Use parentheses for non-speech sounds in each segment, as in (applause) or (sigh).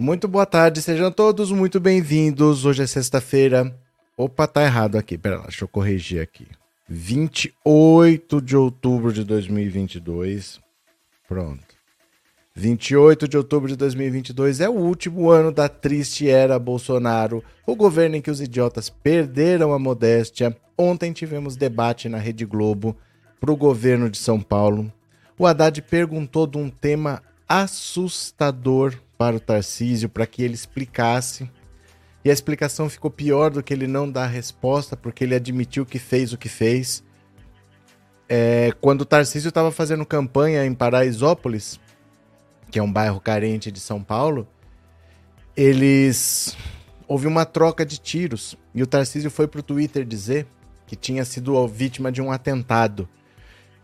Muito boa tarde, sejam todos muito bem-vindos. Hoje é sexta-feira. Opa, tá errado aqui. Pera lá, deixa eu corrigir aqui. 28 de outubro de 2022. Pronto. 28 de outubro de 2022 é o último ano da triste era Bolsonaro, o governo em que os idiotas perderam a modéstia. Ontem tivemos debate na Rede Globo para o governo de São Paulo. O Haddad perguntou de um tema assustador para o Tarcísio para que ele explicasse. E a explicação ficou pior do que ele não dar a resposta, porque ele admitiu que fez o que fez. É, quando o Tarcísio estava fazendo campanha em Paraisópolis, que é um bairro carente de São Paulo, eles. Houve uma troca de tiros. E o Tarcísio foi para o Twitter dizer que tinha sido vítima de um atentado.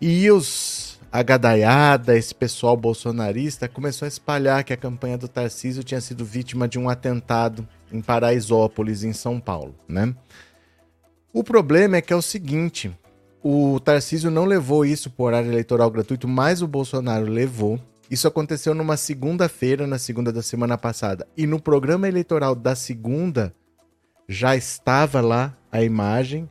E os a gadaiada, esse pessoal bolsonarista, começou a espalhar que a campanha do Tarcísio tinha sido vítima de um atentado em Paraisópolis, em São Paulo, né? O problema é que é o seguinte, o Tarcísio não levou isso por horário eleitoral gratuito, mas o Bolsonaro levou. Isso aconteceu numa segunda-feira, na segunda da semana passada. E no programa eleitoral da segunda já estava lá a imagem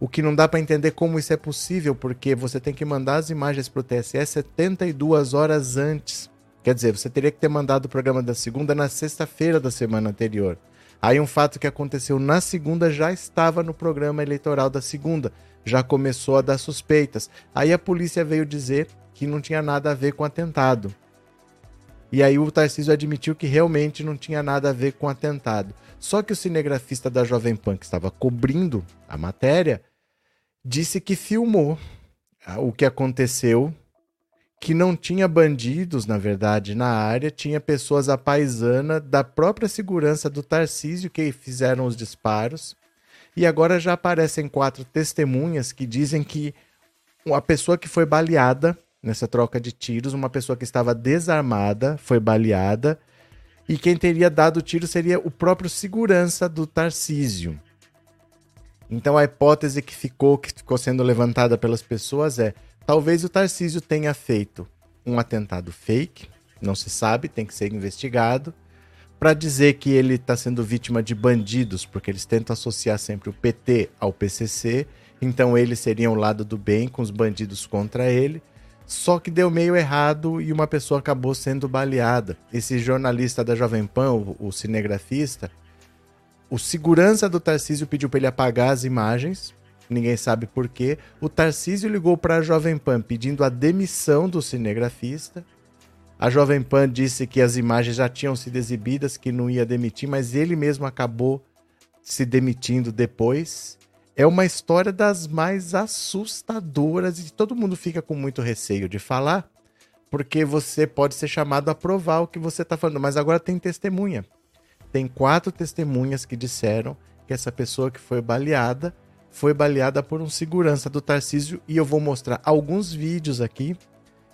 o que não dá para entender como isso é possível, porque você tem que mandar as imagens para o TSE 72 horas antes. Quer dizer, você teria que ter mandado o programa da segunda na sexta-feira da semana anterior. Aí um fato que aconteceu na segunda já estava no programa eleitoral da segunda, já começou a dar suspeitas. Aí a polícia veio dizer que não tinha nada a ver com atentado. E aí o Tarcísio admitiu que realmente não tinha nada a ver com atentado. Só que o cinegrafista da Jovem Pan que estava cobrindo a matéria disse que filmou ah, o que aconteceu, que não tinha bandidos, na verdade, na área, tinha pessoas à paisana da própria segurança do Tarcísio que fizeram os disparos. E agora já aparecem quatro testemunhas que dizem que a pessoa que foi baleada nessa troca de tiros, uma pessoa que estava desarmada, foi baleada, e quem teria dado o tiro seria o próprio segurança do Tarcísio. Então a hipótese que ficou, que ficou sendo levantada pelas pessoas é: talvez o Tarcísio tenha feito um atentado fake, não se sabe, tem que ser investigado, para dizer que ele está sendo vítima de bandidos, porque eles tentam associar sempre o PT ao PCC, então ele seria o lado do bem com os bandidos contra ele. Só que deu meio errado e uma pessoa acabou sendo baleada. Esse jornalista da Jovem Pan, o, o cinegrafista, o segurança do Tarcísio pediu para ele apagar as imagens. Ninguém sabe por quê. O Tarcísio ligou para a Jovem Pan pedindo a demissão do cinegrafista. A Jovem Pan disse que as imagens já tinham sido exibidas, que não ia demitir, mas ele mesmo acabou se demitindo depois. É uma história das mais assustadoras e todo mundo fica com muito receio de falar, porque você pode ser chamado a provar o que você está falando, mas agora tem testemunha tem quatro testemunhas que disseram que essa pessoa que foi baleada foi baleada por um segurança do Tarcísio e eu vou mostrar alguns vídeos aqui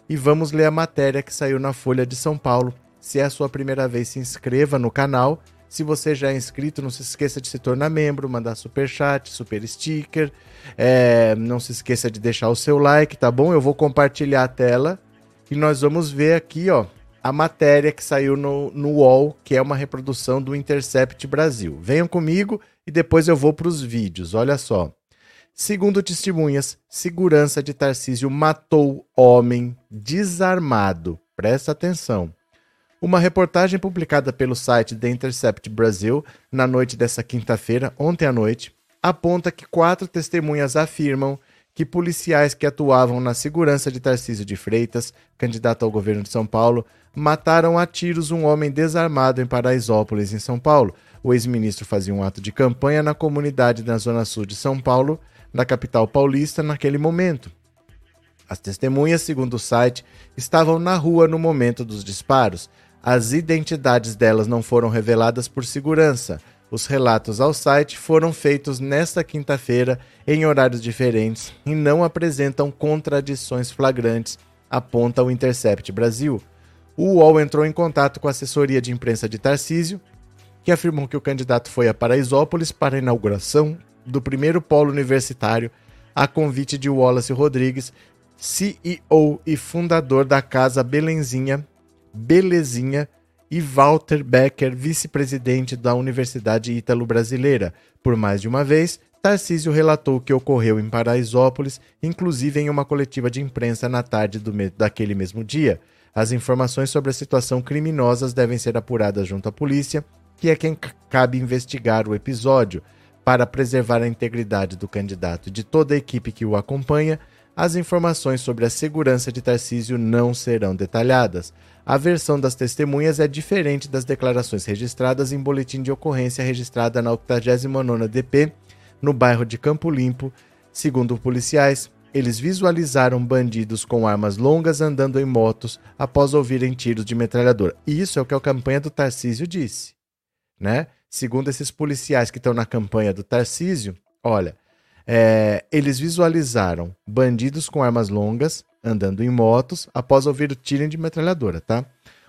e vamos ler a matéria que saiu na Folha de São Paulo. Se é a sua primeira vez, se inscreva no canal. Se você já é inscrito, não se esqueça de se tornar membro, mandar super chat, super sticker. É, não se esqueça de deixar o seu like, tá bom? Eu vou compartilhar a tela e nós vamos ver aqui, ó, a matéria que saiu no, no UOL, que é uma reprodução do Intercept Brasil. Venham comigo e depois eu vou para os vídeos. Olha só. Segundo testemunhas, segurança de Tarcísio matou homem desarmado. Presta atenção. Uma reportagem publicada pelo site The Intercept Brasil na noite dessa quinta-feira, ontem à noite, aponta que quatro testemunhas afirmam que policiais que atuavam na segurança de Tarcísio de Freitas, candidato ao governo de São Paulo, mataram a tiros um homem desarmado em Paraisópolis, em São Paulo. O ex-ministro fazia um ato de campanha na comunidade na zona sul de São Paulo, na capital paulista, naquele momento. As testemunhas, segundo o site, estavam na rua no momento dos disparos. As identidades delas não foram reveladas por segurança. Os relatos ao site foram feitos nesta quinta-feira em horários diferentes e não apresentam contradições flagrantes, aponta o Intercept Brasil. O UOL entrou em contato com a assessoria de imprensa de Tarcísio, que afirmou que o candidato foi a Paraisópolis para a inauguração do primeiro polo universitário a convite de Wallace Rodrigues, CEO e fundador da Casa Belenzinha, Belezinha e Walter Becker, vice-presidente da Universidade Ítalo-Brasileira. Por mais de uma vez, Tarcísio relatou o que ocorreu em Paraisópolis, inclusive em uma coletiva de imprensa na tarde me daquele mesmo dia. As informações sobre a situação criminosas devem ser apuradas junto à polícia, que é quem cabe investigar o episódio. Para preservar a integridade do candidato e de toda a equipe que o acompanha, as informações sobre a segurança de Tarcísio não serão detalhadas. A versão das testemunhas é diferente das declarações registradas em boletim de ocorrência registrada na 89ª DP, no bairro de Campo Limpo. Segundo policiais, eles visualizaram bandidos com armas longas andando em motos após ouvirem tiros de metralhadora. E isso é o que a campanha do Tarcísio disse, né? Segundo esses policiais que estão na campanha do Tarcísio, olha, é, eles visualizaram bandidos com armas longas andando em motos após ouvir o tiro de metralhadora, tá?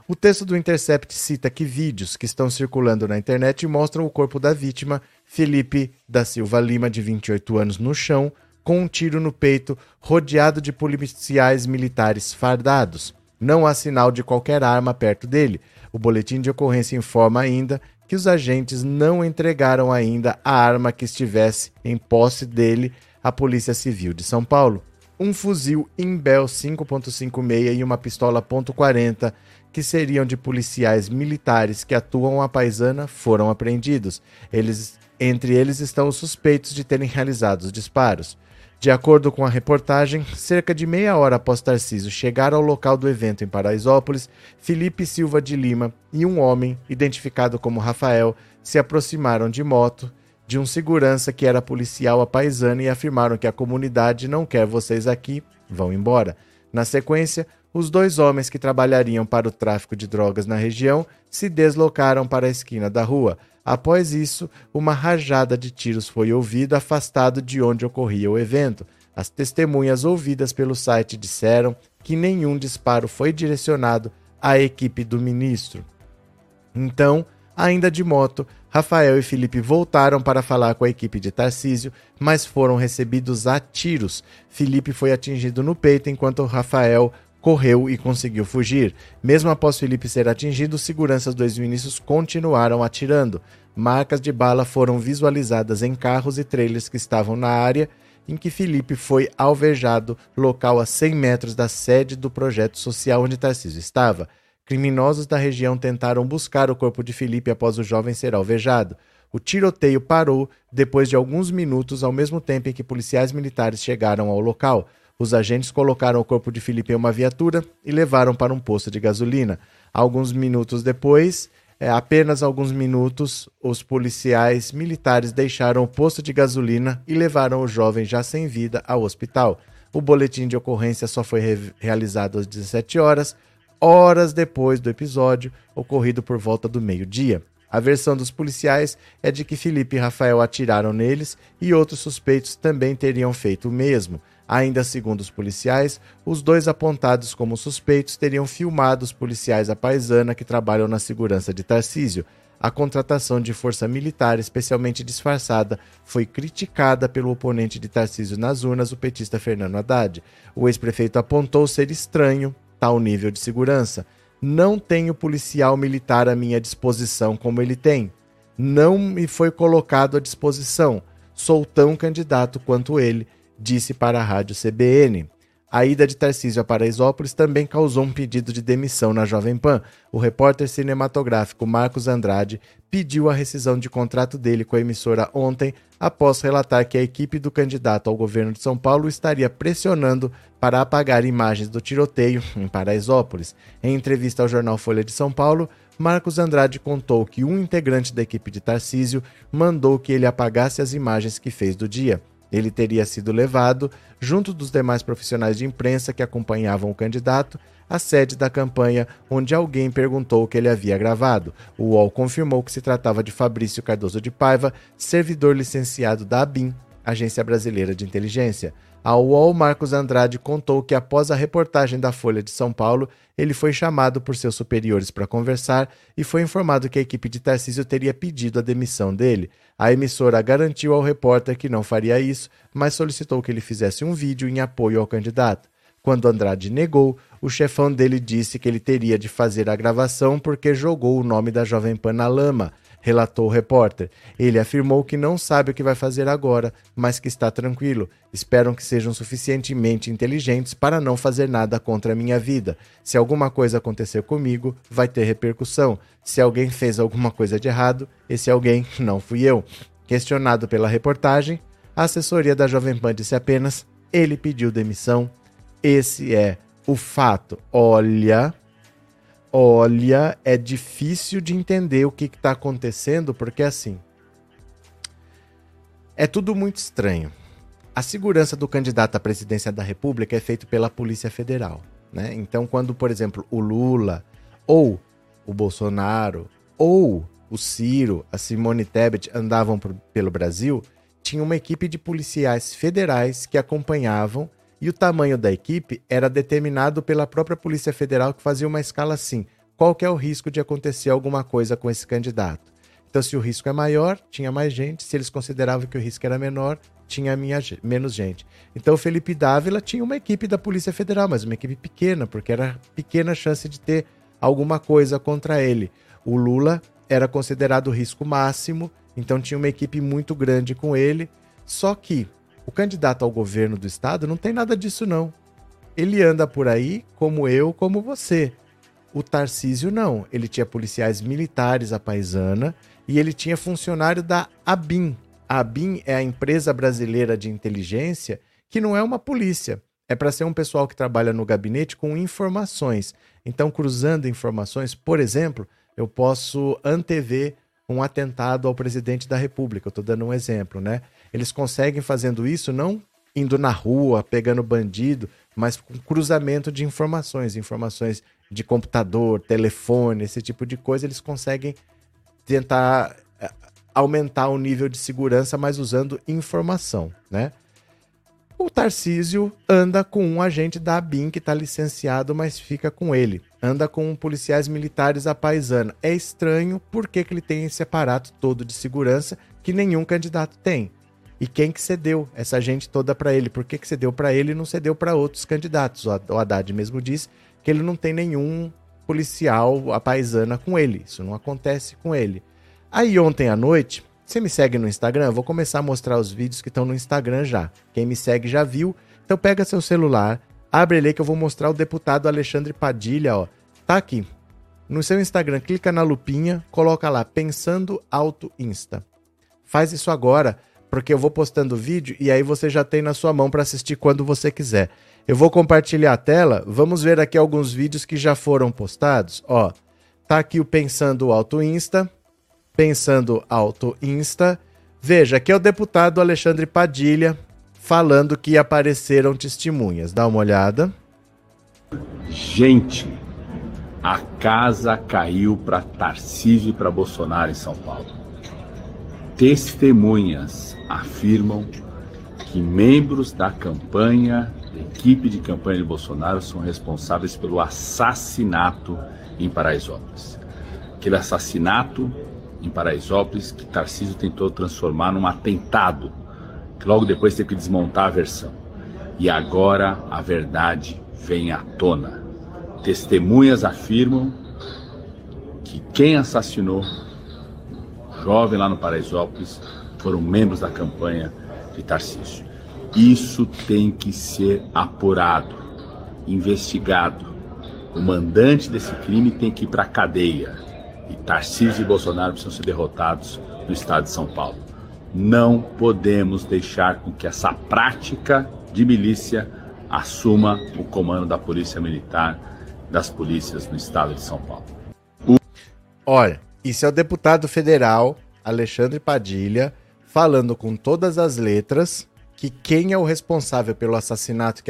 O texto do Intercept cita que vídeos que estão circulando na internet mostram o corpo da vítima, Felipe da Silva Lima, de 28 anos, no chão, com um tiro no peito, rodeado de policiais militares fardados. Não há sinal de qualquer arma perto dele. O boletim de ocorrência informa ainda que os agentes não entregaram ainda a arma que estivesse em posse dele à Polícia Civil de São Paulo. Um fuzil Imbel 5.56 e uma pistola .40 que seriam de policiais militares que atuam a paisana foram apreendidos. Eles, entre eles estão os suspeitos de terem realizado os disparos. De acordo com a reportagem, cerca de meia hora após Tarcísio chegar ao local do evento em Paraisópolis, Felipe Silva de Lima e um homem, identificado como Rafael, se aproximaram de moto de um segurança que era policial a paisana e afirmaram que a comunidade não quer vocês aqui, vão embora. Na sequência, os dois homens que trabalhariam para o tráfico de drogas na região se deslocaram para a esquina da rua. Após isso, uma rajada de tiros foi ouvida afastado de onde ocorria o evento. As testemunhas ouvidas pelo site disseram que nenhum disparo foi direcionado à equipe do ministro. Então, ainda de moto, Rafael e Felipe voltaram para falar com a equipe de Tarcísio, mas foram recebidos a tiros. Felipe foi atingido no peito enquanto Rafael correu e conseguiu fugir. Mesmo após Felipe ser atingido, seguranças dos ministros continuaram atirando. Marcas de bala foram visualizadas em carros e trailers que estavam na área em que Felipe foi alvejado, local a 100 metros da sede do projeto social onde Tarcísio estava. Criminosos da região tentaram buscar o corpo de Felipe após o jovem ser alvejado. O tiroteio parou depois de alguns minutos, ao mesmo tempo em que policiais militares chegaram ao local. Os agentes colocaram o corpo de Felipe em uma viatura e levaram para um posto de gasolina. Alguns minutos depois, é, apenas alguns minutos, os policiais militares deixaram o posto de gasolina e levaram o jovem já sem vida ao hospital. O boletim de ocorrência só foi re realizado às 17 horas, horas depois do episódio, ocorrido por volta do meio-dia. A versão dos policiais é de que Felipe e Rafael atiraram neles e outros suspeitos também teriam feito o mesmo. Ainda segundo os policiais, os dois apontados como suspeitos teriam filmado os policiais à paisana que trabalham na segurança de Tarcísio. A contratação de força militar, especialmente disfarçada, foi criticada pelo oponente de Tarcísio nas urnas, o petista Fernando Haddad. O ex-prefeito apontou ser estranho tal nível de segurança. Não tenho policial militar à minha disposição como ele tem. Não me foi colocado à disposição. Sou tão candidato quanto ele disse para a rádio CBN. A ida de Tarcísio a Paraisópolis também causou um pedido de demissão na Jovem Pan. O repórter cinematográfico Marcos Andrade pediu a rescisão de contrato dele com a emissora ontem, após relatar que a equipe do candidato ao governo de São Paulo estaria pressionando para apagar imagens do tiroteio (laughs) em Paraisópolis. Em entrevista ao jornal Folha de São Paulo, Marcos Andrade contou que um integrante da equipe de Tarcísio mandou que ele apagasse as imagens que fez do dia. Ele teria sido levado, junto dos demais profissionais de imprensa que acompanhavam o candidato, à sede da campanha, onde alguém perguntou o que ele havia gravado. O UOL confirmou que se tratava de Fabrício Cardoso de Paiva, servidor licenciado da ABIN, Agência Brasileira de Inteligência. Ao UOL, Marcos Andrade contou que após a reportagem da Folha de São Paulo, ele foi chamado por seus superiores para conversar e foi informado que a equipe de Tarcísio teria pedido a demissão dele. A emissora garantiu ao repórter que não faria isso, mas solicitou que ele fizesse um vídeo em apoio ao candidato. Quando Andrade negou, o chefão dele disse que ele teria de fazer a gravação porque jogou o nome da Jovem Pan na lama, relatou o repórter. Ele afirmou que não sabe o que vai fazer agora, mas que está tranquilo. Esperam que sejam suficientemente inteligentes para não fazer nada contra a minha vida. Se alguma coisa acontecer comigo, vai ter repercussão. Se alguém fez alguma coisa de errado, esse alguém não fui eu. Questionado pela reportagem, a assessoria da Jovem Pan disse apenas: ele pediu demissão. Esse é o fato. Olha, olha, é difícil de entender o que está acontecendo, porque assim. É tudo muito estranho. A segurança do candidato à presidência da República é feita pela Polícia Federal. Né? Então, quando, por exemplo, o Lula, ou o Bolsonaro, ou o Ciro, a Simone Tebet andavam por, pelo Brasil, tinha uma equipe de policiais federais que acompanhavam e o tamanho da equipe era determinado pela própria Polícia Federal, que fazia uma escala assim: qual que é o risco de acontecer alguma coisa com esse candidato? Então, se o risco é maior, tinha mais gente. Se eles consideravam que o risco era menor, tinha minha, menos gente. Então, o Felipe Dávila tinha uma equipe da Polícia Federal, mas uma equipe pequena, porque era pequena chance de ter alguma coisa contra ele. O Lula era considerado risco máximo, então tinha uma equipe muito grande com ele. Só que o candidato ao governo do estado não tem nada disso, não. Ele anda por aí como eu, como você. O Tarcísio não. Ele tinha policiais militares a paisana e ele tinha funcionário da ABIN. A ABIN é a empresa brasileira de inteligência que não é uma polícia. É para ser um pessoal que trabalha no gabinete com informações. Então, cruzando informações, por exemplo, eu posso antever um atentado ao presidente da República. Eu estou dando um exemplo, né? Eles conseguem fazendo isso não indo na rua, pegando bandido, mas com cruzamento de informações, informações de computador, telefone, esse tipo de coisa, eles conseguem tentar eh, aumentar o nível de segurança, mas usando informação, né? O Tarcísio anda com um agente da ABIN que está licenciado, mas fica com ele. Anda com policiais militares a paisana. É estranho porque que ele tem esse aparato todo de segurança que nenhum candidato tem. E quem que cedeu essa gente toda para ele? Por que, que cedeu para ele e não cedeu para outros candidatos? O Haddad mesmo diz que ele não tem nenhum policial a paisana com ele. Isso não acontece com ele. Aí ontem à noite, você me segue no Instagram? Eu vou começar a mostrar os vídeos que estão no Instagram já. Quem me segue já viu. Então pega seu celular, abre ele que eu vou mostrar o deputado Alexandre Padilha, ó. Tá aqui. No seu Instagram, clica na lupinha, coloca lá Pensando Auto Insta. Faz isso agora porque eu vou postando vídeo e aí você já tem na sua mão para assistir quando você quiser. Eu vou compartilhar a tela, vamos ver aqui alguns vídeos que já foram postados. Ó, tá aqui o Pensando Alto Insta, Pensando Alto Insta. Veja, aqui é o deputado Alexandre Padilha falando que apareceram testemunhas. Dá uma olhada. Gente, a casa caiu para Tarcísio e para Bolsonaro em São Paulo. Testemunhas afirmam que membros da campanha, da equipe de campanha de Bolsonaro, são responsáveis pelo assassinato em Paraisópolis. Aquele assassinato em Paraisópolis que Tarcísio tentou transformar num atentado, que logo depois teve que desmontar a versão. E agora a verdade vem à tona. Testemunhas afirmam que quem assassinou o jovem lá no Paraisópolis foram membros da campanha de Tarcísio. Isso tem que ser apurado, investigado. O mandante desse crime tem que ir para a cadeia. E Tarcísio e Bolsonaro precisam ser derrotados no estado de São Paulo. Não podemos deixar com que essa prática de milícia assuma o comando da Polícia Militar, das polícias no estado de São Paulo. O... Olha, isso é o deputado federal Alexandre Padilha falando com todas as letras que quem é o responsável pelo assassinato que,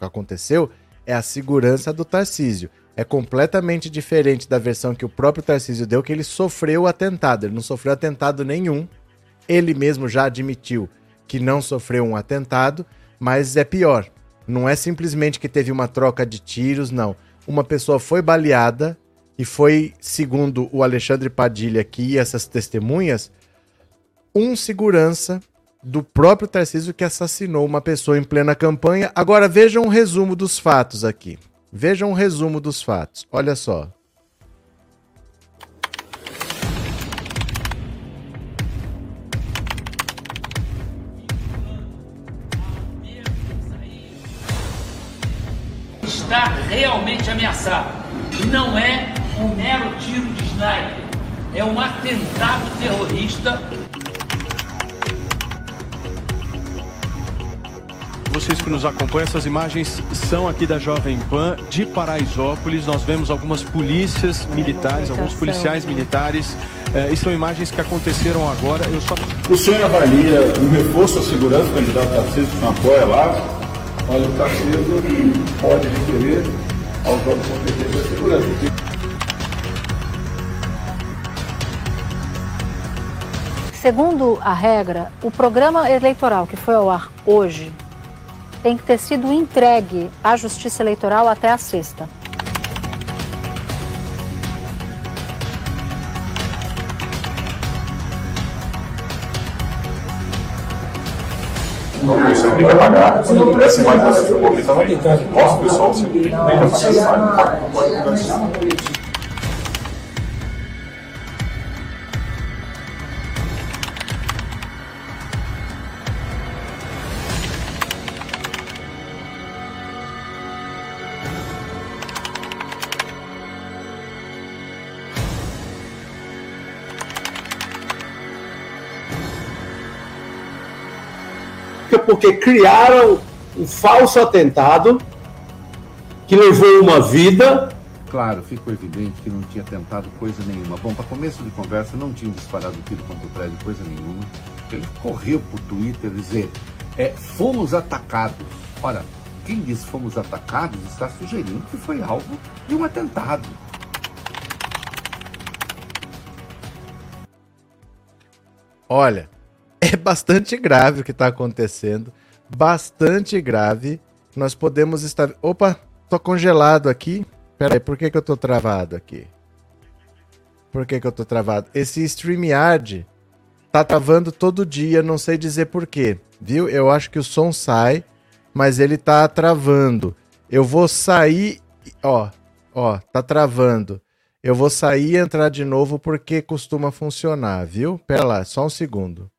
aconteceu é a segurança do Tarcísio. É completamente diferente da versão que o próprio Tarcísio deu, que ele sofreu o atentado. Ele não sofreu atentado nenhum. Ele mesmo já admitiu que não sofreu um atentado, mas é pior. Não é simplesmente que teve uma troca de tiros, não. Uma pessoa foi baleada e foi, segundo o Alexandre Padilha aqui e essas testemunhas, um segurança do próprio Tarcísio que assassinou uma pessoa em plena campanha. Agora vejam um resumo dos fatos aqui. Vejam um resumo dos fatos. Olha só. Está realmente ameaçado. Não é um mero tiro de sniper. É um atentado terrorista Vocês que nos acompanham, essas imagens são aqui da Jovem Pan de Paraisópolis. Nós vemos algumas polícias militares, alguns policiais militares. É, e são imagens que aconteceram agora. Eu só... O senhor avalia um reforço à segurança, o candidato Tarcísio que apoia lá? Olha, o Tarcísio pode requerer aos órgãos competentes da segurança. Segundo a regra, o programa eleitoral que foi ao ar hoje tem que ter sido entregue à Justiça Eleitoral até a sexta. Você tem que pagar. Essa imagem você foi publicada aí. Mostra o pessoal se tem que pagar. Porque criaram um falso atentado que levou uma vida. Claro, ficou evidente que não tinha tentado coisa nenhuma. Bom, para começo de conversa, não tinha disparado tiro contra o prédio, coisa nenhuma. Ele correu para o Twitter dizer: é, fomos atacados. Ora, quem diz fomos atacados está sugerindo que foi alvo de um atentado. Olha, é bastante grave o que está acontecendo. Bastante grave. Nós podemos estar. Opa, tô congelado aqui. Pera aí, por que, que eu tô travado aqui? Por que, que eu tô travado? Esse StreamYard tá travando todo dia, não sei dizer por quê. Viu? Eu acho que o som sai, mas ele tá travando. Eu vou sair. Ó, ó, tá travando. Eu vou sair e entrar de novo porque costuma funcionar, viu? Pera lá, só um segundo.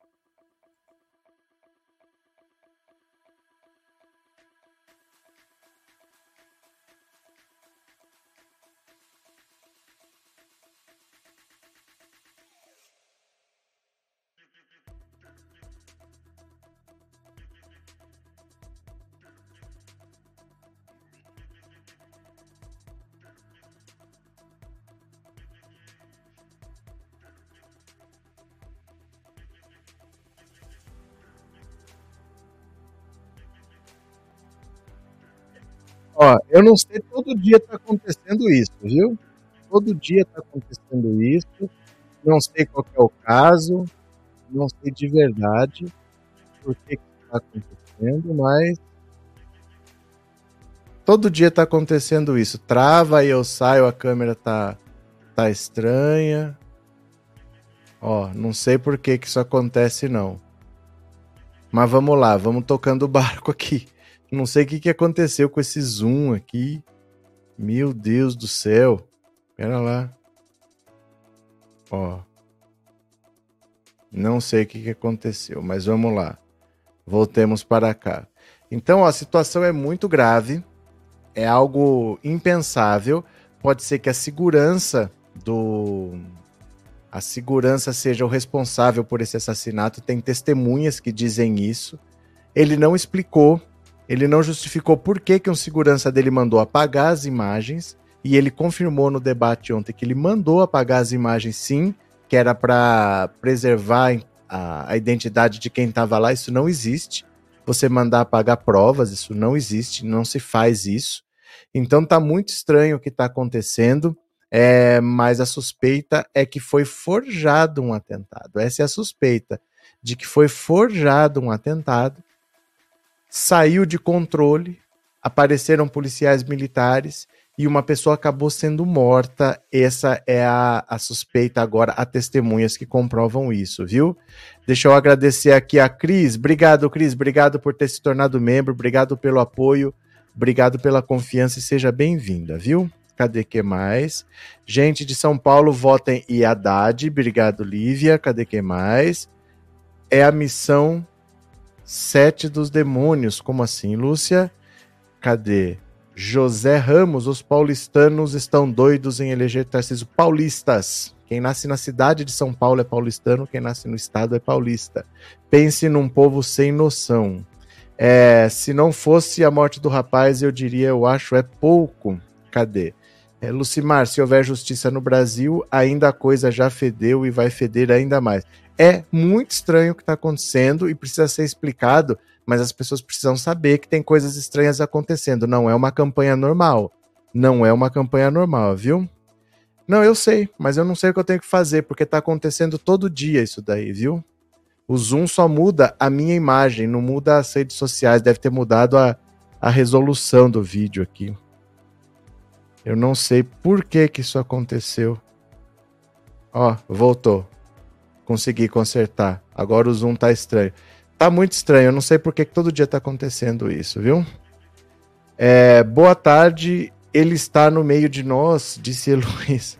Ó, eu não sei, todo dia tá acontecendo isso, viu? Todo dia tá acontecendo isso. Não sei qual é o caso, não sei de verdade por que, que tá acontecendo, mas todo dia tá acontecendo isso. Trava e eu saio, a câmera tá tá estranha. Ó, não sei por que que isso acontece não. Mas vamos lá, vamos tocando o barco aqui. Não sei o que, que aconteceu com esse zoom aqui. Meu Deus do céu. Pera lá. Ó. Não sei o que, que aconteceu, mas vamos lá. Voltemos para cá. Então, a situação é muito grave. É algo impensável. Pode ser que a segurança do. A segurança seja o responsável por esse assassinato. Tem testemunhas que dizem isso. Ele não explicou ele não justificou por que, que um segurança dele mandou apagar as imagens e ele confirmou no debate ontem que ele mandou apagar as imagens sim, que era para preservar a, a, identidade de quem estava lá. Isso não existe. Você mandar apagar provas, isso não existe, não se faz isso. Então tá muito estranho o que está acontecendo, é, mas a suspeita é que foi forjado um atentado. Essa é a suspeita de que foi forjado um atentado saiu de controle, apareceram policiais militares e uma pessoa acabou sendo morta. Essa é a, a suspeita agora, há testemunhas que comprovam isso, viu? Deixa eu agradecer aqui a Cris. Obrigado, Cris. Obrigado por ter se tornado membro. Obrigado pelo apoio. Obrigado pela confiança e seja bem-vinda, viu? Cadê que mais? Gente de São Paulo, votem em Haddad. Obrigado, Lívia. Cadê que mais? É a missão Sete dos Demônios. Como assim, Lúcia? Cadê? José Ramos, os paulistanos estão doidos em eleger Tarcísio. Paulistas. Quem nasce na cidade de São Paulo é paulistano, quem nasce no estado é paulista. Pense num povo sem noção. É, se não fosse a morte do rapaz, eu diria, eu acho, é pouco. Cadê? É, Lucimar, se houver justiça no Brasil, ainda a coisa já fedeu e vai feder ainda mais. É muito estranho o que está acontecendo e precisa ser explicado mas as pessoas precisam saber que tem coisas estranhas acontecendo. Não é uma campanha normal. Não é uma campanha normal, viu? Não, eu sei, mas eu não sei o que eu tenho que fazer, porque tá acontecendo todo dia isso daí, viu? O Zoom só muda a minha imagem, não muda as redes sociais. Deve ter mudado a, a resolução do vídeo aqui. Eu não sei por que que isso aconteceu. Ó, voltou. Consegui consertar. Agora o Zoom tá estranho. Tá muito estranho, eu não sei por que todo dia tá acontecendo isso, viu? É, boa tarde, ele está no meio de nós, disse Luiz.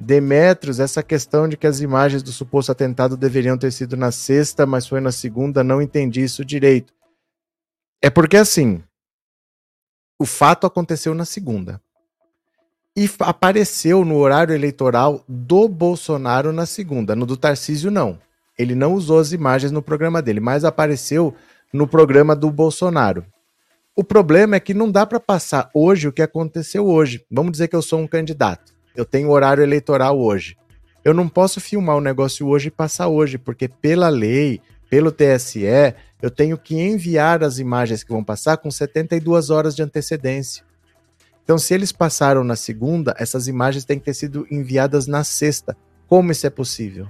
Demetrios, essa questão de que as imagens do suposto atentado deveriam ter sido na sexta, mas foi na segunda, não entendi isso direito. É porque assim, o fato aconteceu na segunda. E apareceu no horário eleitoral do Bolsonaro na segunda, no do Tarcísio não. Ele não usou as imagens no programa dele, mas apareceu no programa do Bolsonaro. O problema é que não dá para passar hoje o que aconteceu hoje. Vamos dizer que eu sou um candidato. Eu tenho horário eleitoral hoje. Eu não posso filmar o negócio hoje e passar hoje, porque pela lei, pelo TSE, eu tenho que enviar as imagens que vão passar com 72 horas de antecedência. Então, se eles passaram na segunda, essas imagens têm que ter sido enviadas na sexta. Como isso é possível?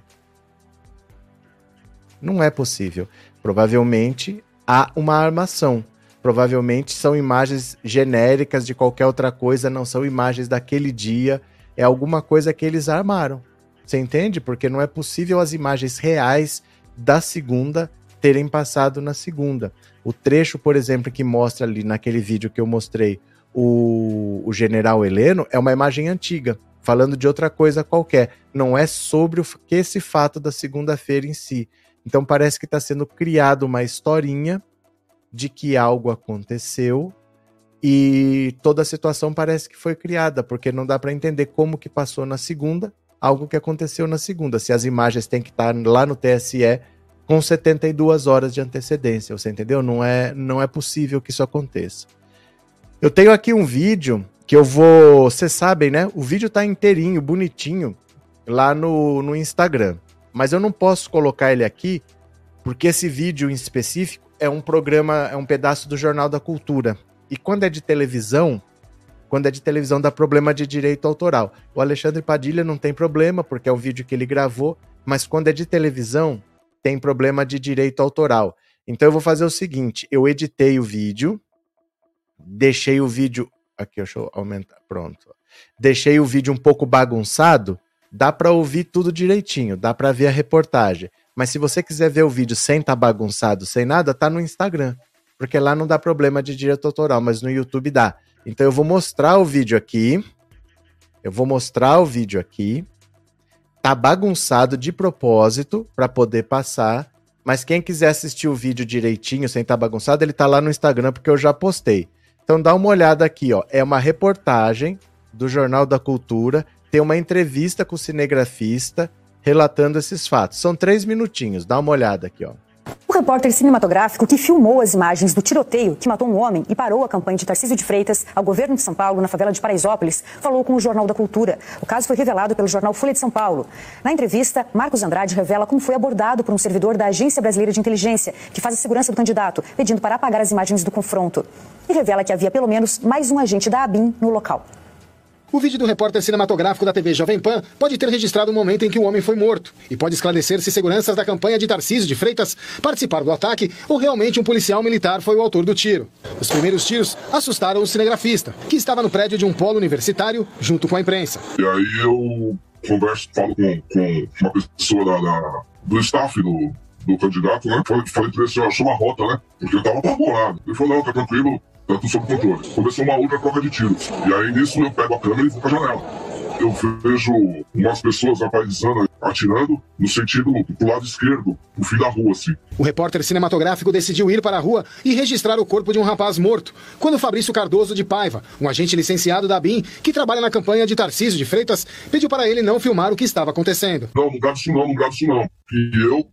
Não é possível. Provavelmente há uma armação. Provavelmente são imagens genéricas de qualquer outra coisa, não são imagens daquele dia. É alguma coisa que eles armaram. Você entende? Porque não é possível as imagens reais da segunda terem passado na segunda. O trecho, por exemplo, que mostra ali naquele vídeo que eu mostrei o, o general Heleno é uma imagem antiga, falando de outra coisa qualquer. Não é sobre o que esse fato da segunda-feira em si. Então parece que está sendo criada uma historinha de que algo aconteceu e toda a situação parece que foi criada, porque não dá para entender como que passou na segunda, algo que aconteceu na segunda. Se as imagens têm que estar tá lá no TSE com 72 horas de antecedência, você entendeu? Não é, não é possível que isso aconteça. Eu tenho aqui um vídeo que eu vou, vocês sabem, né? O vídeo tá inteirinho, bonitinho, lá no, no Instagram mas eu não posso colocar ele aqui porque esse vídeo em específico é um programa, é um pedaço do Jornal da Cultura. E quando é de televisão, quando é de televisão dá problema de direito autoral. O Alexandre Padilha não tem problema, porque é um vídeo que ele gravou, mas quando é de televisão, tem problema de direito autoral. Então eu vou fazer o seguinte: eu editei o vídeo, deixei o vídeo. Aqui, deixa eu aumentar. Pronto. Deixei o vídeo um pouco bagunçado, dá para ouvir tudo direitinho, dá para ver a reportagem. Mas se você quiser ver o vídeo sem estar tá bagunçado, sem nada, tá no Instagram. Porque lá não dá problema de direito autoral, mas no YouTube dá. Então eu vou mostrar o vídeo aqui. Eu vou mostrar o vídeo aqui. Tá bagunçado de propósito para poder passar. Mas quem quiser assistir o vídeo direitinho, sem estar tá bagunçado, ele tá lá no Instagram porque eu já postei. Então dá uma olhada aqui, ó. É uma reportagem do Jornal da Cultura tem uma entrevista com o cinegrafista relatando esses fatos. São três minutinhos, dá uma olhada aqui, ó. O repórter cinematográfico que filmou as imagens do tiroteio que matou um homem e parou a campanha de Tarcísio de Freitas ao governo de São Paulo, na favela de Paraisópolis, falou com o Jornal da Cultura. O caso foi revelado pelo jornal Folha de São Paulo. Na entrevista, Marcos Andrade revela como foi abordado por um servidor da Agência Brasileira de Inteligência, que faz a segurança do candidato, pedindo para apagar as imagens do confronto. E revela que havia pelo menos mais um agente da ABIN no local. O vídeo do repórter cinematográfico da TV Jovem Pan pode ter registrado o momento em que o homem foi morto e pode esclarecer se seguranças da campanha de Tarcísio de Freitas participaram do ataque ou realmente um policial militar foi o autor do tiro. Os primeiros tiros assustaram o cinegrafista, que estava no prédio de um polo universitário junto com a imprensa. E aí eu converso, falo com, com uma pessoa da, da do staff do, do candidato, né? Falei, falei pra ele assim, achou uma rota, né? Porque eu tava apavorado. Ele falou, não, tá tranquilo, tudo sob controle. Começou uma outra troca de tiros. E aí nisso eu pego a câmera e vou pra janela. Eu vejo umas pessoas apaisando, atirando no sentido pro lado esquerdo, no fim da rua, assim. O repórter cinematográfico decidiu ir para a rua e registrar o corpo de um rapaz morto, quando Fabrício Cardoso de Paiva, um agente licenciado da BIM, que trabalha na campanha de Tarcísio de Freitas, pediu para ele não filmar o que estava acontecendo. Não, não grava isso não, não grava isso não. E eu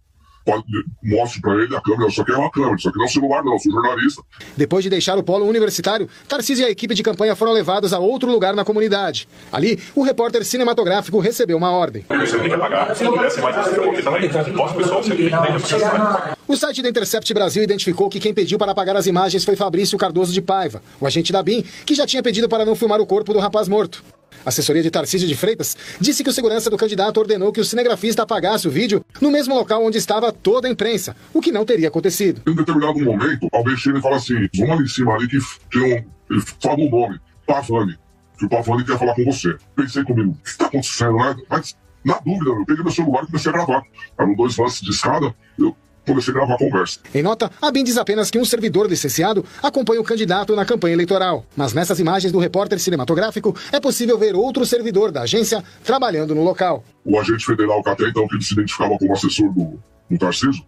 mostro para ele a câmera, isso aqui é uma câmera, isso aqui não é um celular não, eu sou jornalista. Depois de deixar o polo universitário, Tarcísio e a equipe de campanha foram levados a outro lugar na comunidade. Ali, o repórter cinematográfico recebeu uma ordem. Você tem que pagar, se não tivesse mais esse aqui também, mostra o pessoal, você tem que O site da Intercept Brasil identificou que quem pediu para apagar as imagens foi Fabrício Cardoso de Paiva, o agente da BIM, que já tinha pedido para não filmar o corpo do rapaz morto. Assessoria de Tarcísio de Freitas disse que o segurança do candidato ordenou que o cinegrafista apagasse o vídeo no mesmo local onde estava toda a imprensa, o que não teria acontecido. Em determinado momento, alguém chega e fala assim: vamos ali em cima ali que tem um. Ele fala um nome, Pavani. Que o Pavani quer falar com você. Pensei comigo, o que está acontecendo, né? Mas, na dúvida, eu peguei meu celular e comecei a gravar. Eram dois lances de escada, eu comecei a gravar a conversa. Em nota, a BIM diz apenas que um servidor licenciado acompanha o candidato na campanha eleitoral. Mas nessas imagens do repórter cinematográfico é possível ver outro servidor da agência trabalhando no local. O agente federal que até então que ele se identificava como assessor do, do Tarcísio,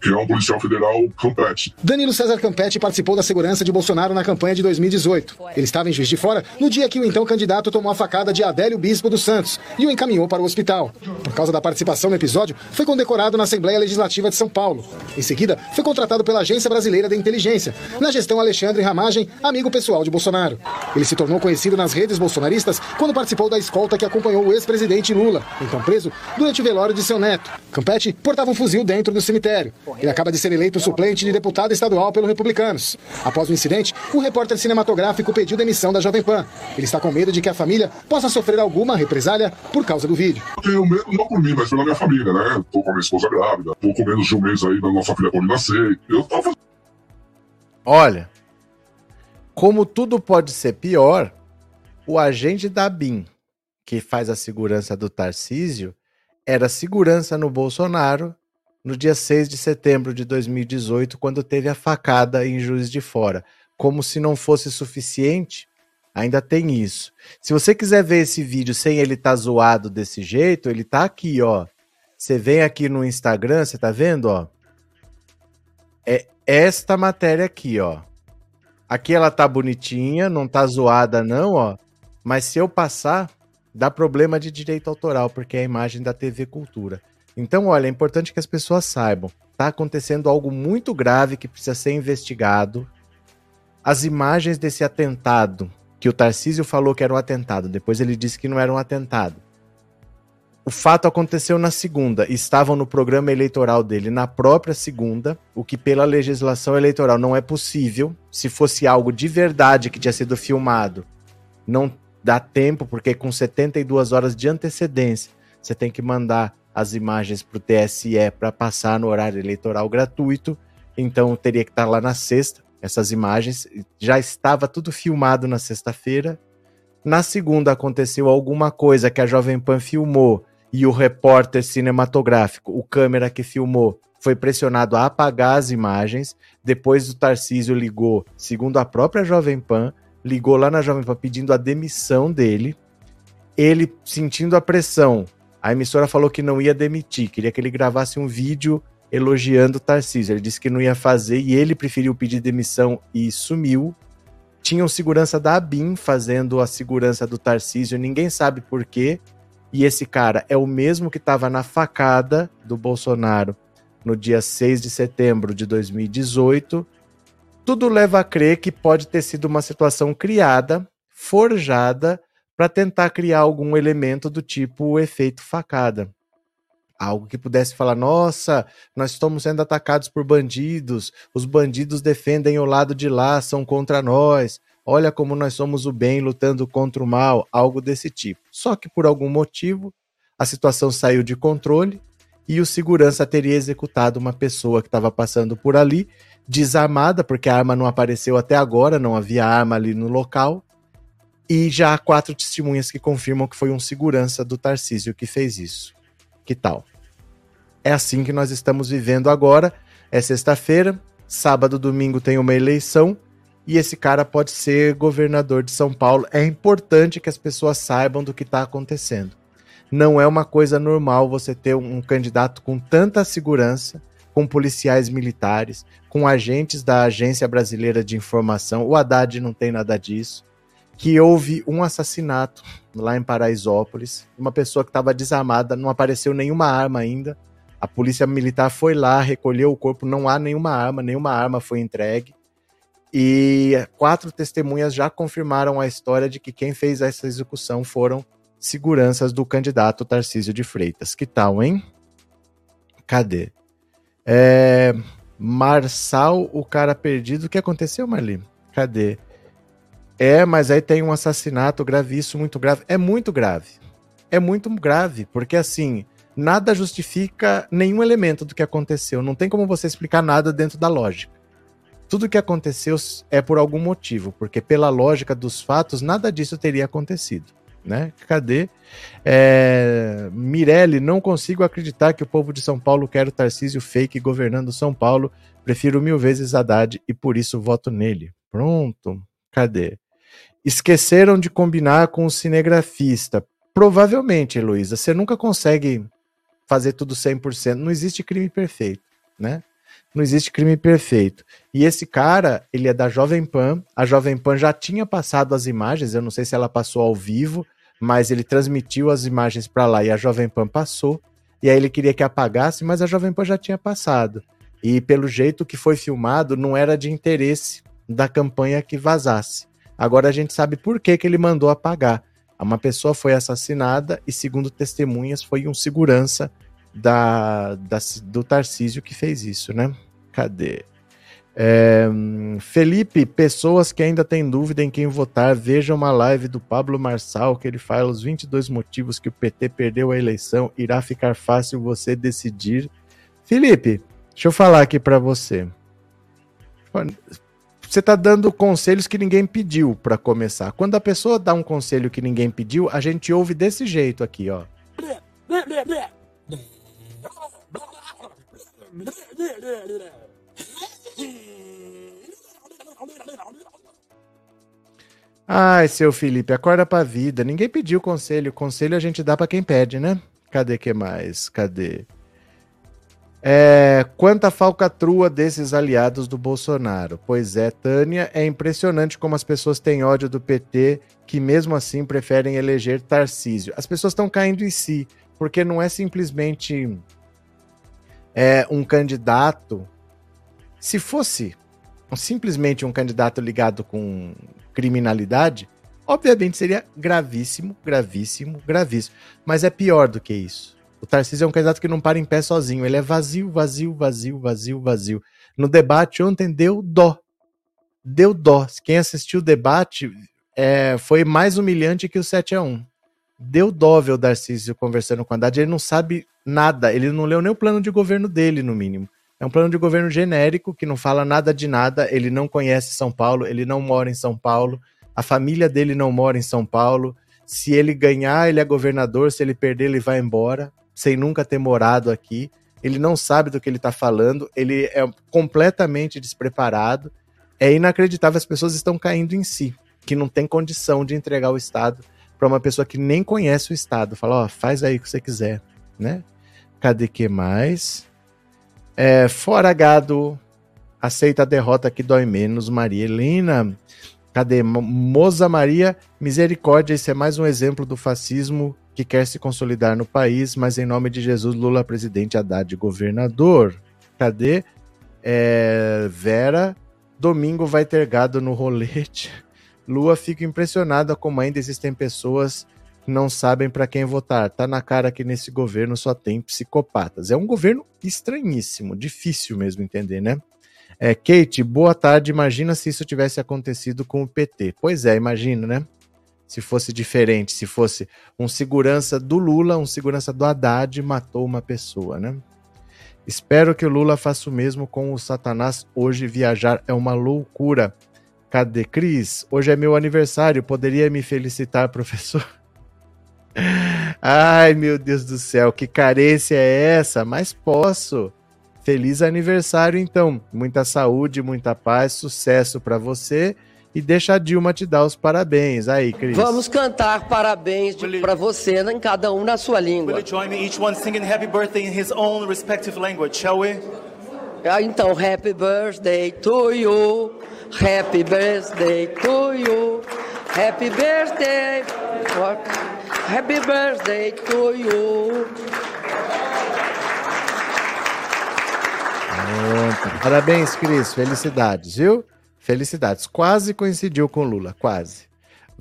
que é um policial federal Campete. Danilo César Campete participou da segurança de Bolsonaro na campanha de 2018. Ele estava em Juiz de Fora no dia que o então candidato tomou a facada de Adélio Bispo dos Santos e o encaminhou para o hospital. Por causa da participação no episódio, foi condecorado na Assembleia Legislativa de São Paulo. Em seguida, foi contratado pela Agência Brasileira de Inteligência, na gestão Alexandre Ramagem, amigo pessoal de Bolsonaro. Ele se tornou conhecido nas redes bolsonaristas quando participou da escolta que acompanhou o ex-presidente Lula, então preso, durante o velório de seu neto. Campete portava um fuzil dentro do cemitério. Ele acaba de ser eleito suplente de deputado estadual pelos republicanos. Após o incidente, o repórter cinematográfico pediu demissão da Jovem Pan. Ele está com medo de que a família possa sofrer alguma represália por causa do vídeo. Eu tenho medo não por mim, mas pela minha família, né? Tô com a minha esposa grávida, tô com menos de um mês aí da nossa filha Paulina nascer. Eu tava... Olha, como tudo pode ser pior, o agente da BIM, que faz a segurança do Tarcísio, era segurança no Bolsonaro no dia 6 de setembro de 2018, quando teve a facada em Juiz de Fora. Como se não fosse suficiente, ainda tem isso. Se você quiser ver esse vídeo sem ele estar tá zoado desse jeito, ele tá aqui, ó. Você vem aqui no Instagram, você tá vendo, ó? É esta matéria aqui, ó. Aqui ela tá bonitinha, não tá zoada não, ó. Mas se eu passar, dá problema de direito autoral, porque é a imagem da TV Cultura. Então, olha, é importante que as pessoas saibam. Está acontecendo algo muito grave que precisa ser investigado. As imagens desse atentado, que o Tarcísio falou que era um atentado, depois ele disse que não era um atentado. O fato aconteceu na segunda, estavam no programa eleitoral dele na própria segunda, o que pela legislação eleitoral não é possível. Se fosse algo de verdade que tinha sido filmado, não dá tempo, porque com 72 horas de antecedência, você tem que mandar as imagens para o TSE para passar no horário eleitoral gratuito. Então teria que estar tá lá na sexta, essas imagens. Já estava tudo filmado na sexta-feira. Na segunda aconteceu alguma coisa que a Jovem Pan filmou e o repórter cinematográfico, o câmera que filmou, foi pressionado a apagar as imagens. Depois o Tarcísio ligou, segundo a própria Jovem Pan, ligou lá na Jovem Pan pedindo a demissão dele. Ele, sentindo a pressão, a emissora falou que não ia demitir, queria que ele gravasse um vídeo elogiando o Tarcísio. Ele disse que não ia fazer e ele preferiu pedir demissão e sumiu. Tinha um segurança da ABIN fazendo a segurança do Tarcísio, ninguém sabe por quê. E esse cara é o mesmo que estava na facada do Bolsonaro no dia 6 de setembro de 2018. Tudo leva a crer que pode ter sido uma situação criada, forjada para tentar criar algum elemento do tipo efeito facada. Algo que pudesse falar: nossa, nós estamos sendo atacados por bandidos, os bandidos defendem o lado de lá, são contra nós. olha como nós somos o bem lutando contra o mal, algo desse tipo. Só que por algum motivo a situação saiu de controle e o segurança teria executado uma pessoa que estava passando por ali, desarmada, porque a arma não apareceu até agora, não havia arma ali no local. E já há quatro testemunhas que confirmam que foi um segurança do Tarcísio que fez isso. Que tal? É assim que nós estamos vivendo agora. É sexta-feira, sábado, domingo tem uma eleição e esse cara pode ser governador de São Paulo. É importante que as pessoas saibam do que está acontecendo. Não é uma coisa normal você ter um candidato com tanta segurança, com policiais militares, com agentes da Agência Brasileira de Informação. O Haddad não tem nada disso. Que houve um assassinato lá em Paraisópolis, uma pessoa que estava desarmada, não apareceu nenhuma arma ainda. A polícia militar foi lá, recolheu o corpo, não há nenhuma arma, nenhuma arma foi entregue. E quatro testemunhas já confirmaram a história de que quem fez essa execução foram seguranças do candidato Tarcísio de Freitas. Que tal, hein? Cadê? É, Marçal, o cara perdido. O que aconteceu, Marli? Cadê? É, mas aí tem um assassinato gravíssimo, muito grave. É muito grave. É muito grave, porque assim, nada justifica nenhum elemento do que aconteceu. Não tem como você explicar nada dentro da lógica tudo que aconteceu é por algum motivo, porque pela lógica dos fatos, nada disso teria acontecido. Né? Cadê? É... Mirelli, não consigo acreditar que o povo de São Paulo quer o Tarcísio fake governando São Paulo. Prefiro mil vezes Haddad e por isso voto nele. Pronto. Cadê? Esqueceram de combinar com o cinegrafista. Provavelmente, Heloísa, você nunca consegue fazer tudo 100%. Não existe crime perfeito, né? não existe crime perfeito. E esse cara, ele é da Jovem Pan. A Jovem Pan já tinha passado as imagens, eu não sei se ela passou ao vivo, mas ele transmitiu as imagens para lá e a Jovem Pan passou. E aí ele queria que apagasse, mas a Jovem Pan já tinha passado. E pelo jeito que foi filmado, não era de interesse da campanha que vazasse. Agora a gente sabe por que, que ele mandou apagar. Uma pessoa foi assassinada e, segundo testemunhas, foi um segurança da, da, do Tarcísio que fez isso, né? Cadê? É, Felipe, pessoas que ainda têm dúvida em quem votar, vejam uma live do Pablo Marçal que ele fala os 22 motivos que o PT perdeu a eleição. Irá ficar fácil você decidir. Felipe, deixa eu falar aqui para você. Você tá dando conselhos que ninguém pediu para começar. Quando a pessoa dá um conselho que ninguém pediu, a gente ouve desse jeito aqui, ó. Ai, seu Felipe, acorda pra vida. Ninguém pediu conselho. Conselho a gente dá para quem pede, né? Cadê que mais? Cadê? É, quanta falcatrua desses aliados do Bolsonaro. Pois é, Tânia, é impressionante como as pessoas têm ódio do PT, que mesmo assim preferem eleger Tarcísio. As pessoas estão caindo em si, porque não é simplesmente é, um candidato, se fosse simplesmente um candidato ligado com criminalidade, obviamente seria gravíssimo, gravíssimo, gravíssimo. Mas é pior do que isso. O Tarcísio é um candidato que não para em pé sozinho. Ele é vazio, vazio, vazio, vazio, vazio. No debate ontem deu dó. Deu dó. Quem assistiu o debate é, foi mais humilhante que o 7 a 1 Deu dó ver o Tarcísio conversando com a Haddad. Ele não sabe nada, ele não leu nem o plano de governo dele, no mínimo. É um plano de governo genérico que não fala nada de nada, ele não conhece São Paulo, ele não mora em São Paulo, a família dele não mora em São Paulo. Se ele ganhar, ele é governador, se ele perder, ele vai embora, sem nunca ter morado aqui. Ele não sabe do que ele está falando, ele é completamente despreparado. É inacreditável, as pessoas estão caindo em si, que não tem condição de entregar o Estado para uma pessoa que nem conhece o Estado. Fala, ó, oh, faz aí o que você quiser, né? Cadê que mais? É, fora gado, aceita a derrota que dói menos, Maria Helena. Cadê? Moza Maria, misericórdia, esse é mais um exemplo do fascismo que quer se consolidar no país, mas em nome de Jesus, Lula presidente, Haddad governador. Cadê? É, Vera, domingo vai ter gado no rolete. Lua fica impressionada como ainda existem pessoas não sabem para quem votar. Tá na cara que nesse governo só tem psicopatas. É um governo estranhíssimo, difícil mesmo entender, né? É, Kate, boa tarde. Imagina se isso tivesse acontecido com o PT. Pois é, imagina, né? Se fosse diferente, se fosse um segurança do Lula, um segurança do Haddad matou uma pessoa, né? Espero que o Lula faça o mesmo com o Satanás. Hoje viajar é uma loucura. Cadê Cris? Hoje é meu aniversário. Poderia me felicitar, (laughs) professor? Ai, meu Deus do céu, que carência é essa? Mas posso. Feliz aniversário, então. Muita saúde, muita paz, sucesso para você. E deixa a Dilma te dar os parabéns. Aí, Cris. Vamos cantar parabéns para você, em cada um na sua língua. Will you join me, each one singing happy birthday in his own respective language, shall we? Ah, então, happy birthday to you. Happy birthday to you. Happy birthday. Happy birthday to you. Pronto. Parabéns, Cris. Felicidades, viu? Felicidades. Quase coincidiu com Lula, quase.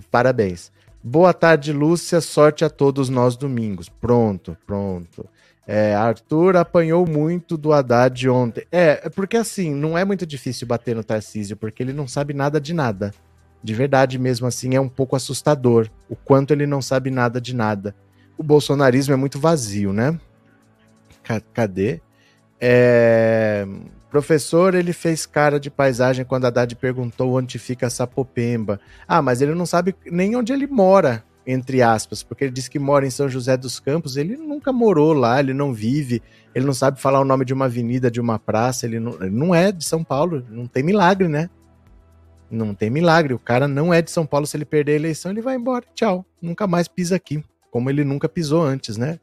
Parabéns. Boa tarde, Lúcia. Sorte a todos nós domingos. Pronto, pronto. É, Arthur apanhou muito do Haddad ontem. É, é, porque assim, não é muito difícil bater no Tarcísio, porque ele não sabe nada de nada. De verdade mesmo assim, é um pouco assustador o quanto ele não sabe nada de nada. O bolsonarismo é muito vazio, né? Cadê? É... Professor, ele fez cara de paisagem quando a Haddad perguntou onde fica Sapopemba. Ah, mas ele não sabe nem onde ele mora, entre aspas, porque ele disse que mora em São José dos Campos. Ele nunca morou lá, ele não vive, ele não sabe falar o nome de uma avenida, de uma praça, ele não, ele não é de São Paulo, não tem milagre, né? Não tem milagre, o cara não é de São Paulo, se ele perder a eleição, ele vai embora, tchau, nunca mais pisa aqui, como ele nunca pisou antes, né?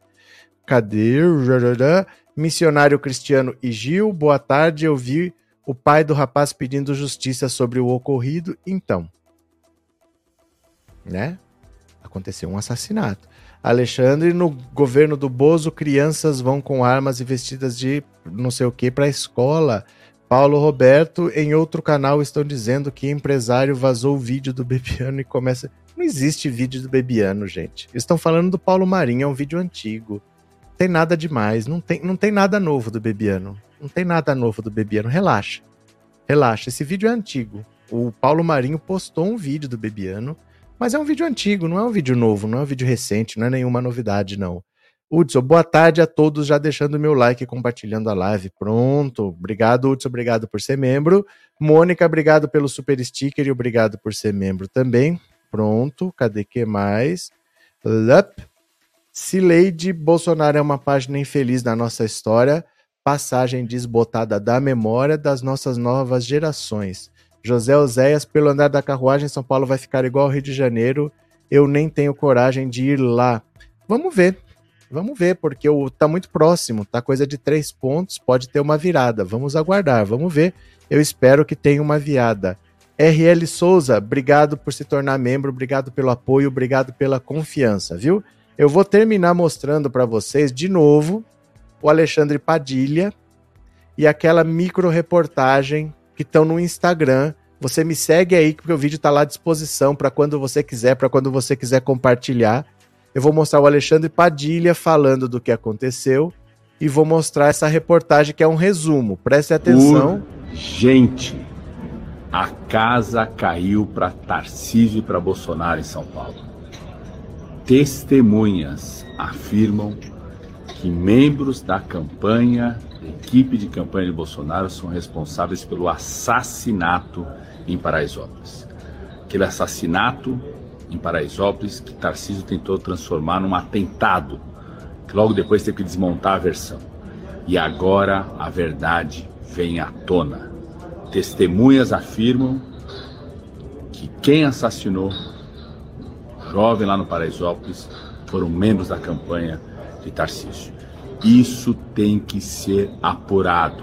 Cadê? Missionário Cristiano e Gil, boa tarde. Eu vi o pai do rapaz pedindo justiça sobre o ocorrido. Então, né? Aconteceu um assassinato. Alexandre, no governo do Bozo, crianças vão com armas e vestidas de não sei o que para a escola. Paulo Roberto, em outro canal, estão dizendo que empresário vazou o vídeo do Bebiano e começa. Não existe vídeo do Bebiano, gente. Estão falando do Paulo Marinho, é um vídeo antigo tem nada demais, não tem, não tem nada novo do Bebiano. Não tem nada novo do Bebiano, relaxa. Relaxa, esse vídeo é antigo. O Paulo Marinho postou um vídeo do Bebiano, mas é um vídeo antigo, não é um vídeo novo, não é um vídeo recente, não é nenhuma novidade, não. Hudson, boa tarde a todos, já deixando meu like e compartilhando a live. Pronto. Obrigado, Hudson, obrigado por ser membro. Mônica, obrigado pelo super sticker e obrigado por ser membro também. Pronto. Cadê que mais? Lup. Se Lady Bolsonaro é uma página infeliz da nossa história, passagem desbotada da memória das nossas novas gerações. José Oséias, pelo andar da carruagem, São Paulo vai ficar igual ao Rio de Janeiro. Eu nem tenho coragem de ir lá. Vamos ver. Vamos ver, porque o, tá muito próximo, tá coisa de três pontos, pode ter uma virada. Vamos aguardar, vamos ver. Eu espero que tenha uma viada. RL Souza, obrigado por se tornar membro, obrigado pelo apoio, obrigado pela confiança, viu? Eu vou terminar mostrando para vocês de novo o Alexandre Padilha e aquela micro reportagem que estão no Instagram. Você me segue aí porque o vídeo está lá à disposição para quando você quiser, para quando você quiser compartilhar. Eu vou mostrar o Alexandre Padilha falando do que aconteceu e vou mostrar essa reportagem que é um resumo. Preste atenção. Gente, a casa caiu para Tarcísio e para Bolsonaro em São Paulo. Testemunhas afirmam que membros da campanha, da equipe de campanha de Bolsonaro, são responsáveis pelo assassinato em Paraisópolis. Aquele assassinato em Paraisópolis que Tarcísio tentou transformar num atentado, que logo depois teve que desmontar a versão. E agora a verdade vem à tona. Testemunhas afirmam que quem assassinou jovem lá no Paraisópolis foram membros da campanha de Tarcísio. Isso tem que ser apurado,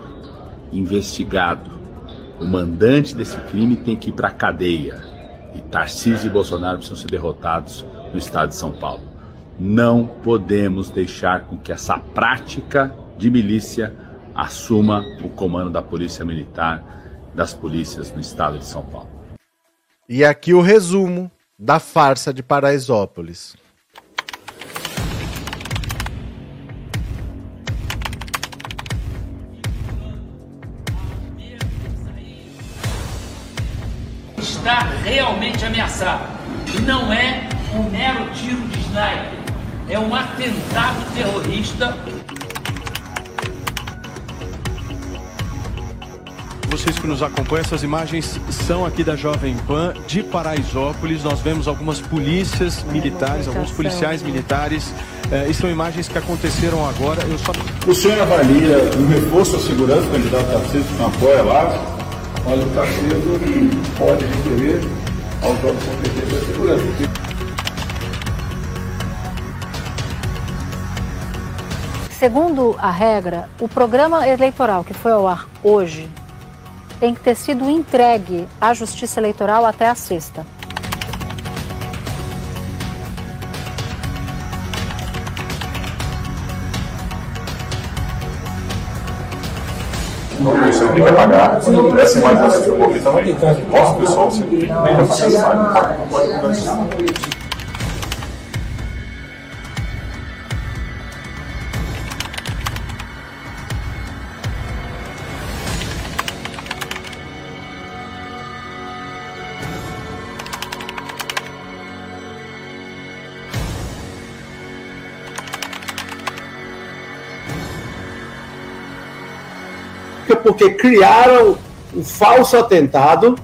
investigado. O mandante desse crime tem que ir para a cadeia. E Tarcísio e Bolsonaro precisam ser derrotados no estado de São Paulo. Não podemos deixar com que essa prática de milícia assuma o comando da Polícia Militar, das polícias no estado de São Paulo. E aqui o resumo da farsa de Paraisópolis. Está realmente ameaçado. E não é um mero tiro de sniper. É um atentado terrorista Vocês que nos acompanham, essas imagens são aqui da Jovem Pan de Paraisópolis. Nós vemos algumas polícias militares, alguns policiais militares. É, e são imagens que aconteceram agora. Eu só... O senhor avalia um reforço à segurança, o candidato Tarcísio que não apoia lá? Olha, o Tarcísio pode requerer aos órgãos competentes da segurança. Segundo a regra, o programa eleitoral que foi ao ar hoje tem que ter sido entregue à Justiça Eleitoral até a sexta. Não sempre vai pagar. Se não tivesse mais essa desenvolvimento também, nosso pessoal sempre nem vai pagar não pode mudar. Porque criaram um falso atentado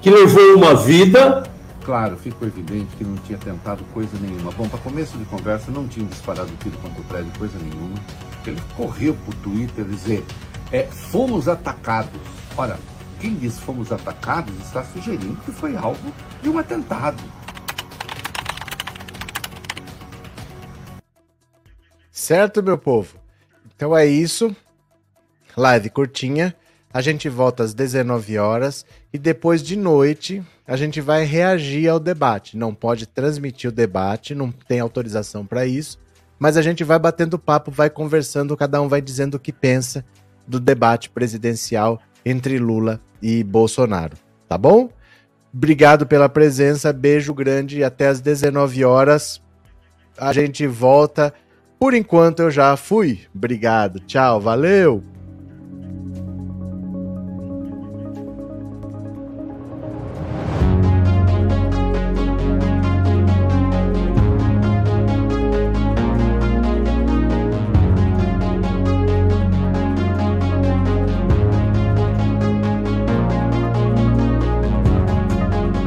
que levou uma vida. Claro, ficou evidente que não tinha tentado coisa nenhuma. Bom, para começo de conversa, não tinha disparado tiro contra o prédio, coisa nenhuma. Ele correu para o Twitter dizer: é, fomos atacados. Ora, quem diz fomos atacados está sugerindo que foi alvo de um atentado. Certo, meu povo? Então é isso live curtinha. A gente volta às 19 horas e depois de noite a gente vai reagir ao debate. Não pode transmitir o debate, não tem autorização para isso, mas a gente vai batendo papo, vai conversando, cada um vai dizendo o que pensa do debate presidencial entre Lula e Bolsonaro, tá bom? Obrigado pela presença, beijo grande e até às 19 horas. A gente volta. Por enquanto eu já fui. Obrigado, tchau, valeu!